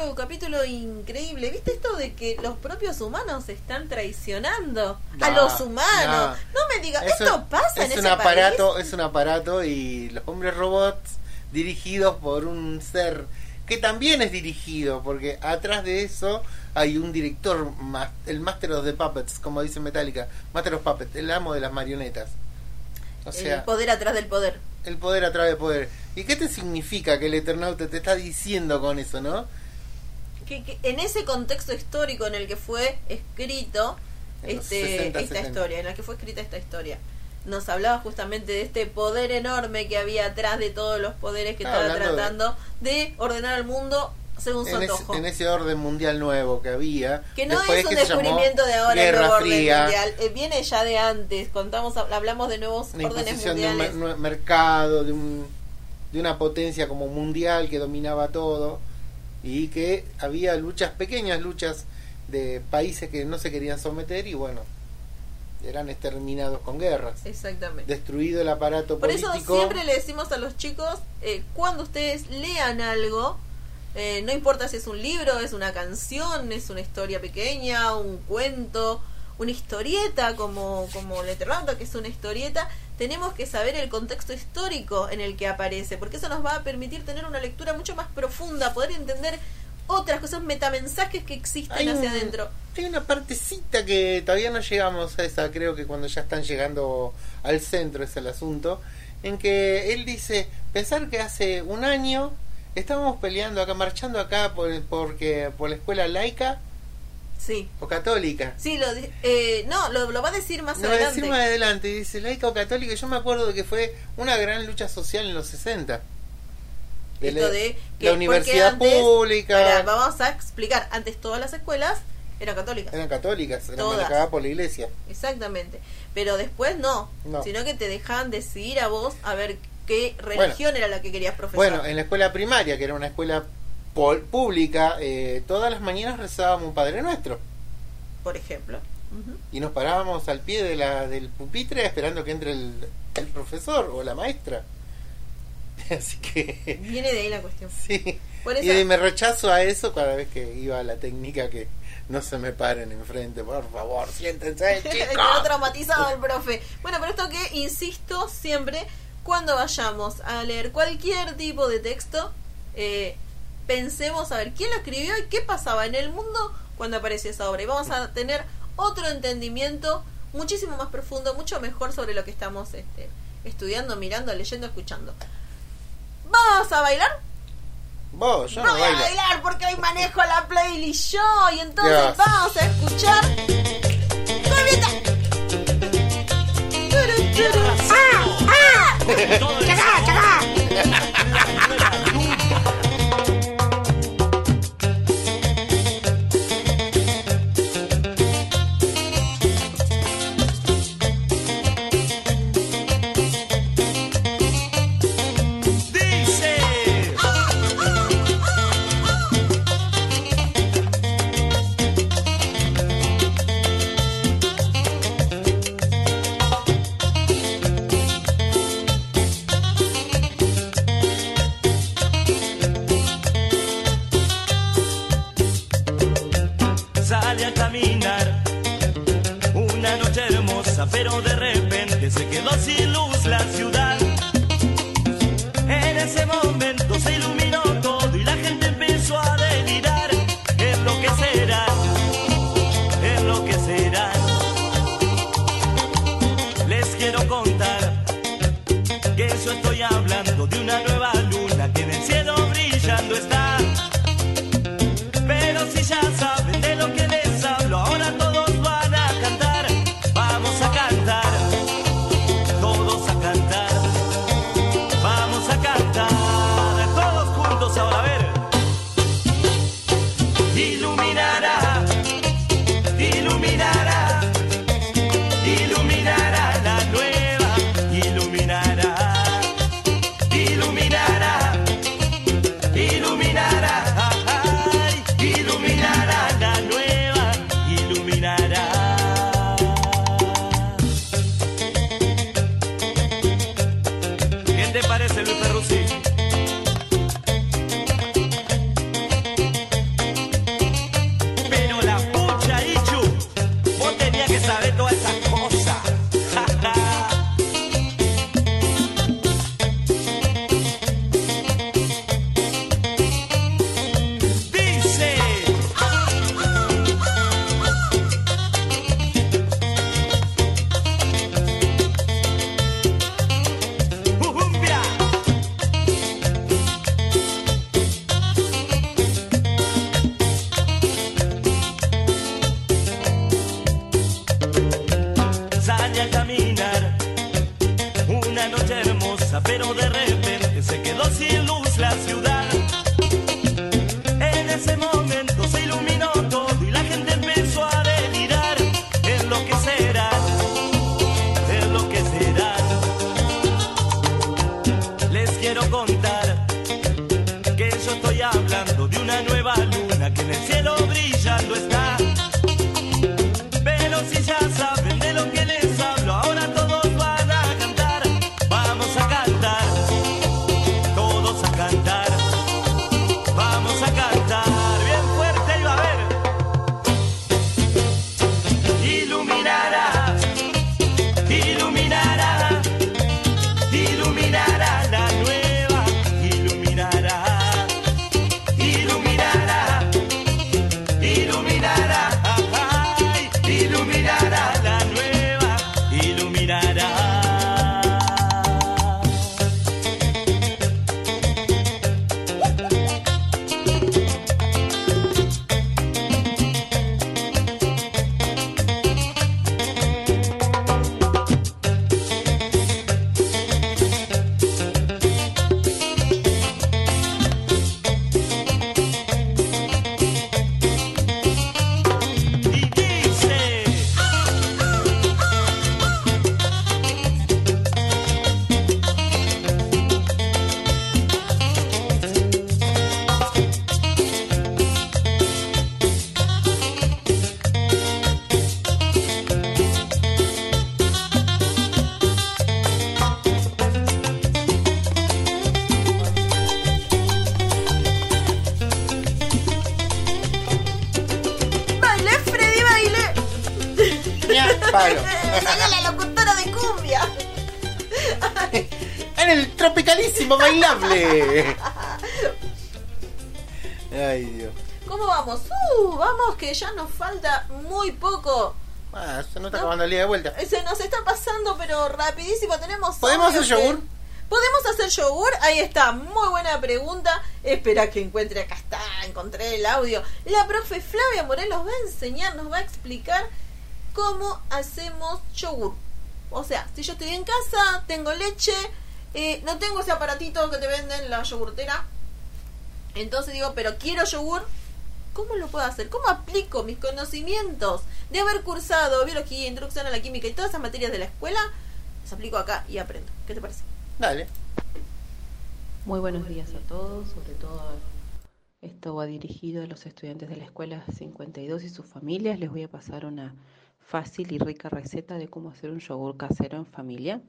Otro capítulo increíble. ¿Viste esto de que los propios humanos están traicionando a los humanos? no. No, me digas, esto pasa es en un ese aparato, país. es un aparato y los hombres robots dirigidos por un ser que también es dirigido, porque atrás de eso hay un director, el Master of the Puppets, como dice Metallica, Master of Puppets, el amo de las marionetas. O sea, el poder atrás del poder. el poder atrás del poder. ¿Y qué te significa que el Eternauta te está diciendo con eso, no? Que, que en ese contexto histórico en el que fue escrito este, 60, esta 70. historia, en la que fue escrita esta historia, nos hablaba justamente de este poder enorme que había atrás de todos los poderes que Estaba estaba hablando de- tratando de... ordenar al mundo según su En ese, antojo. en ese orden mundial nuevo que había. Que no es un descubrimiento de ahora el nuevo orden mundial, eh, viene ya de antes, contamos, hablamos de nuevos órdenes imposición de un mundiales. mercado, de, un, de una potencia como mundial que dominaba todo y que había luchas, pequeñas luchas de países que no se querían someter y bueno, eran exterminados con guerras. Exactamente. Destruido el aparato Por eso político. siempre le decimos a los chicos, eh, cuando ustedes lean algo, eh, no importa si es un libro, es una canción, es una historia pequeña, un cuento, una historieta como, como el que es una historieta, tenemos que saber el contexto histórico en el que aparece, porque eso nos va a permitir tener una lectura mucho más profunda, poder entender otras cosas, metamensajes que existen Hay hacia un- adentro. Hay una partecita que todavía no llegamos a esa, creo que cuando ya están llegando al centro es el asunto, en que él dice, pensar que hace un año estábamos peleando acá, marchando acá por, porque, por la escuela laica Sí. o católica. Sí, lo, eh, no, lo, lo va a decir más No, va a adelante. decir más adelante, dice laica o católica, yo me acuerdo de que fue una gran lucha social en los 60. De Esto de que- la universidad antes- pública Pará, vamos a explicar. Antes todas las escuelas eran católicas. eran católicas, eran Todas. manejadas por la iglesia. Exactamente. Pero después no, No. Sino que te dejaban decidir a vos a ver qué religión era la que querías profesar. Bueno, en la escuela primaria, que era una escuela pública, eh, todas las mañanas rezábamos un Padre Nuestro. Por ejemplo. Y nos parábamos al pie de la, del pupitre esperando que entre el, el profesor o la maestra. Así que, Viene de ahí la cuestión. sí. Por eso- Y me rechazo a eso cada vez que iba a la técnica que no se me paren enfrente, por favor, siéntense. Quedó traumatizado el profe. Bueno, pero esto que, insisto, siempre, cuando vayamos a leer cualquier tipo de texto, eh, pensemos a ver quién lo escribió y qué pasaba en el mundo cuando apareció esa obra. Y vamos a tener otro entendimiento muchísimo más profundo, mucho mejor sobre lo que estamos este, estudiando, mirando, leyendo, escuchando. ¿Vamos a bailar? Vos, yo no no voy a bailar porque hoy manejo la playlist yo y entonces vamos a escuchar Corrieta. ¡Ah! ¡Ah! ¡Chacá, chacá! Ay, Dios. ¿Cómo vamos? ¡Uh! Vamos, que ya nos falta muy poco. Ah, se nos está acabando el día de vuelta. Se nos está pasando, pero rapidísimo. Tenemos. ¿Podemos hacer que- yogur? ¿Podemos hacer yogur? Ahí está, muy buena pregunta. Espera que encuentre, acá está, encontré el audio. La profe Flavia Morelos va a enseñar, nos va a explicar cómo hacemos yogur. O sea, si yo estoy en casa, tengo leche, eh, no tengo ese aparatito que te venden en la yogurtera. Entonces digo, pero quiero yogur. ¿Cómo lo puedo hacer? ¿Cómo aplico mis conocimientos de haber cursado biología, introducción a la química y todas esas materias de la escuela? Los aplico acá y aprendo. ¿Qué te parece? Dale. Muy buenos días a todos, sobre todo esto va dirigido a los estudiantes de la Escuela 52 y sus familias. Les voy a pasar una fácil y rica receta de cómo hacer un yogur casero en familia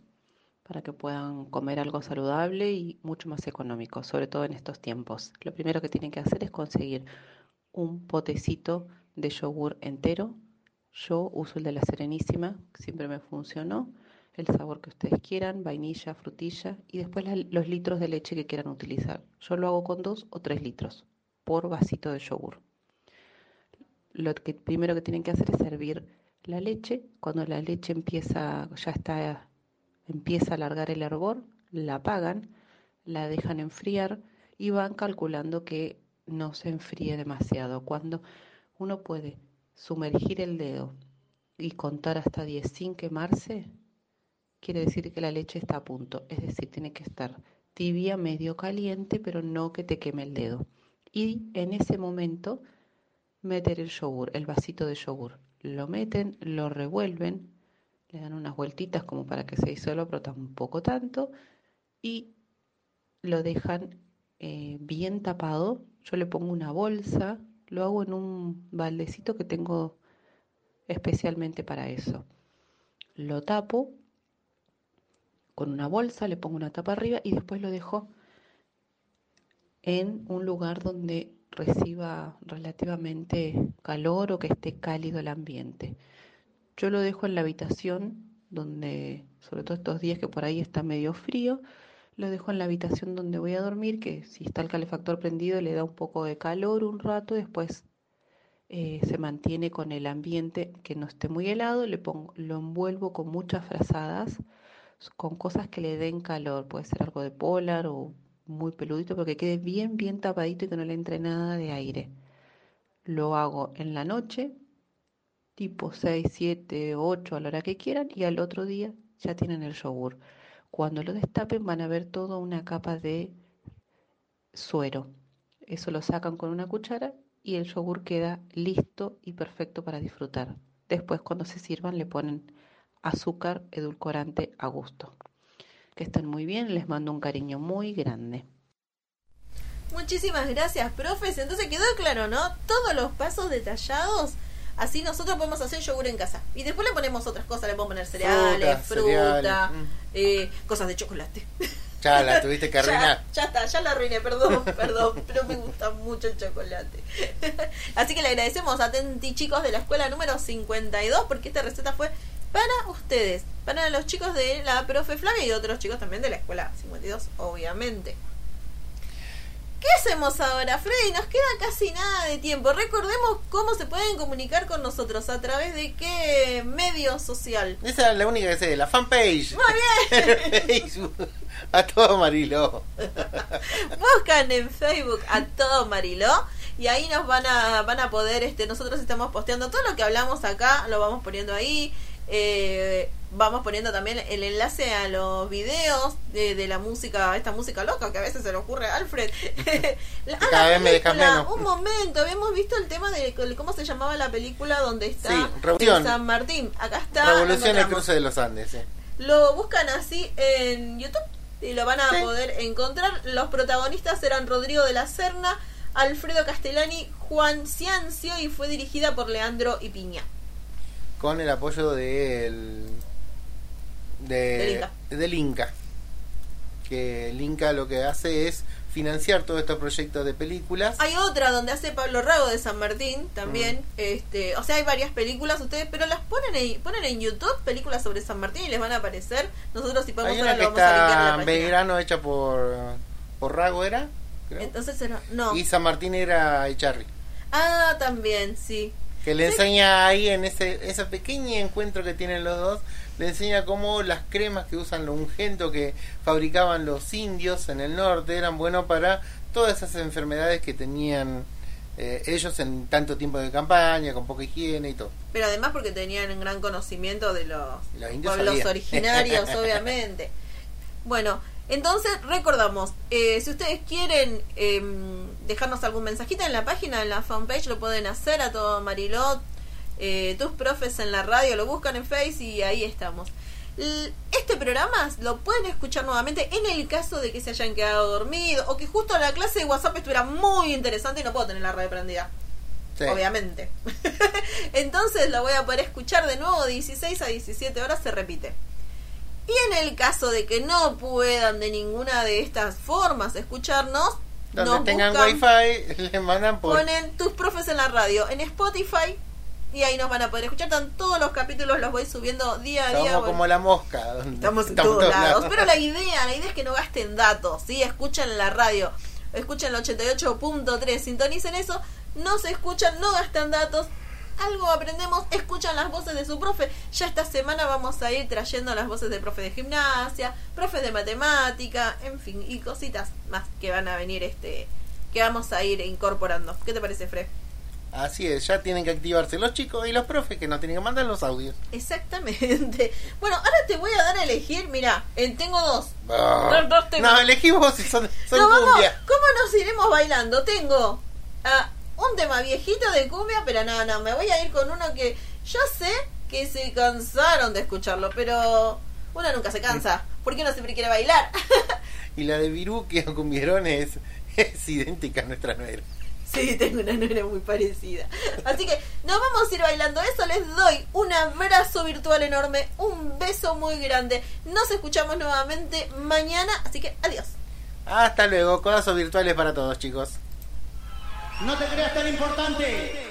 para que puedan comer algo saludable y mucho más económico, sobre todo en estos tiempos. Lo primero que tienen que hacer es conseguir un potecito de yogur entero. Yo uso el de la Serenísima, siempre me funcionó el sabor que ustedes quieran, vainilla, frutilla y después los litros de leche que quieran utilizar. Yo lo hago con dos o tres litros por vasito de yogur. Lo que primero que tienen que hacer es hervir la leche. Cuando la leche empieza, ya está, empieza a alargar el hervor, la apagan, la dejan enfriar y van calculando que no se enfríe demasiado. Cuando uno puede sumergir el dedo y contar hasta 10 sin quemarse, quiere decir que la leche está a punto, es decir, tiene que estar tibia, medio caliente, pero no que te queme el dedo. Y en ese momento meter el yogur, el vasito de yogur. Lo meten, lo revuelven, le dan unas vueltitas como para que se disuelva, pero tampoco tanto, y lo dejan eh, bien tapado. Yo le pongo una bolsa, lo hago en un baldecito que tengo especialmente para eso. Lo tapo con una bolsa, le pongo una tapa arriba y después lo dejo en un lugar donde reciba relativamente calor o que esté cálido el ambiente. Yo lo dejo en la habitación donde, sobre todo estos días que por ahí está medio frío, lo dejo en la habitación donde voy a dormir, que si está el calefactor prendido le da un poco de calor un rato, después eh, se mantiene con el ambiente que no esté muy helado, le pongo, lo envuelvo con muchas frazadas, con cosas que le den calor, puede ser algo de polar o muy peludito, pero que quede bien, bien tapadito y que no le entre nada de aire. Lo hago en la noche, tipo 6, 7, 8, a la hora que quieran, y al otro día ya tienen el yogur. Cuando lo destapen van a ver toda una capa de suero. Eso lo sacan con una cuchara y el yogur queda listo y perfecto para disfrutar. Después cuando se sirvan le ponen azúcar edulcorante a gusto. Que estén muy bien, les mando un cariño muy grande. Muchísimas gracias, profes. Entonces quedó claro, ¿no? Todos los pasos detallados. Así nosotros podemos hacer yogur en casa. Y después le ponemos otras cosas. Le podemos poner cereales, Fruta, fruta, cereales, mm. eh, cosas de chocolate. Ya la tuviste que arruinar. Ya, ya está, ya la arruiné, perdón, perdón, pero me gusta mucho el chocolate. Así que le agradecemos a Tenti chicos de la escuela número 52 porque esta receta fue para ustedes, para los chicos de la profe Flavia y otros chicos también de la escuela 52, obviamente. ¿Qué hacemos ahora, Freddy? Nos queda casi nada de tiempo. Recordemos cómo se pueden comunicar con nosotros, a través de qué medio social. Esa es la única que sé, la fanpage. Muy bien. Facebook. A todo Mariló. Buscan en Facebook a todo Mariló y ahí nos van a van a poder este nosotros estamos posteando todo lo que hablamos acá, lo vamos poniendo ahí. Eh, vamos poniendo también el enlace a los videos de, de la música, esta música loca que a veces se le ocurre a Alfred. La- a la vez me dejas película, menos. Un momento, habíamos visto el tema de cómo se llamaba la película donde está Sí, Revolución. San Martín. Acá está. Revolución el cruce de los Andes. sí. Lo buscan así en YouTube y lo van a Sí. poder encontrar. Los protagonistas eran Rodrigo de la Serna, Alfredo Castellani, Juan Ciancio y fue dirigida por Leandro y Piña. Con el apoyo del. De, Del Inca. del Inca. Que el Inca lo que hace es financiar todos estos proyectos de películas. Hay otra donde hace Pablo Rago de San Martín también. este O sea, hay varias películas ustedes, pero las ponen en, ponen en YouTube, películas sobre San Martín y les van a aparecer. Nosotros si podemos Hay ahora una lo a linkear la está página. Belgrano hecha por, por Rago, ¿era? Creo. Entonces era- no. Y San Martín era Echarri. Ah, también, sí. Que le enseña ahí en ese, ese pequeño encuentro que tienen los dos, le enseña cómo las cremas que usan los ungento que fabricaban los indios en el norte eran buenos para todas esas enfermedades que tenían eh, ellos en tanto tiempo de campaña, con poca higiene y todo. Pero además porque tenían un gran conocimiento de los Los pueblos originarios, obviamente. Bueno, entonces recordamos, eh, si ustedes quieren em, dejarnos algún mensajito en la página, en la fanpage, lo pueden hacer a todo Marilot, eh, tus profes en la radio, lo buscan en Face y ahí estamos. Este programa lo pueden escuchar nuevamente en el caso de que se hayan quedado dormidos o que justo la clase de WhatsApp estuviera muy interesante y no puedo tener la radio prendida. Sí. Obviamente. Entonces lo voy a poder escuchar de nuevo de 16 a 17 horas, se repite. Y en el caso de que no puedan de ninguna de estas formas escucharnos, Donde nos tengan buscan, wifi, le mandan por... ponen tus profes en la radio en Spotify y ahí nos van a poder escuchar. Están todos los capítulos, los voy subiendo día a día. Estamos como la mosca. Estamos en estamos todos todos lados. lados. Pero la idea, la idea es que no gasten datos, ¿sí? Escuchen la radio, escuchen el 88.3, sintonicen eso, no se escuchan, no gastan datos. Algo aprendemos, escuchan las voces de su profe. Ya esta semana vamos a ir trayendo las voces de profe de gimnasia, profe de matemática, en fin, y cositas más que van a venir este que vamos a ir incorporando. ¿Qué te parece, Fred? Así es, ya tienen que activarse los chicos y los profes que nos tienen que mandar los audios. Exactamente. Bueno, ahora te voy a dar a elegir, mira, eh, tengo dos. Ah. Dos- dos temas. No, elegí vos si son, son No, vamos, cumbia. ¿Cómo nos iremos bailando? Tengo ah, un tema viejito de cumbia, pero no, no, me voy a ir con uno que yo sé que se cansaron de escucharlo, pero uno nunca se cansa, porque uno siempre quiere bailar. Y la de Virú, que cumbieron, es, es idéntica a nuestra nuera. Sí, tengo una nuera muy parecida. Así que nos vamos a ir bailando eso. Les doy un abrazo virtual enorme, un beso muy grande. Nos escuchamos nuevamente mañana, así que adiós. Hasta luego, codazos virtuales para todos, chicos. No te creas tan importante.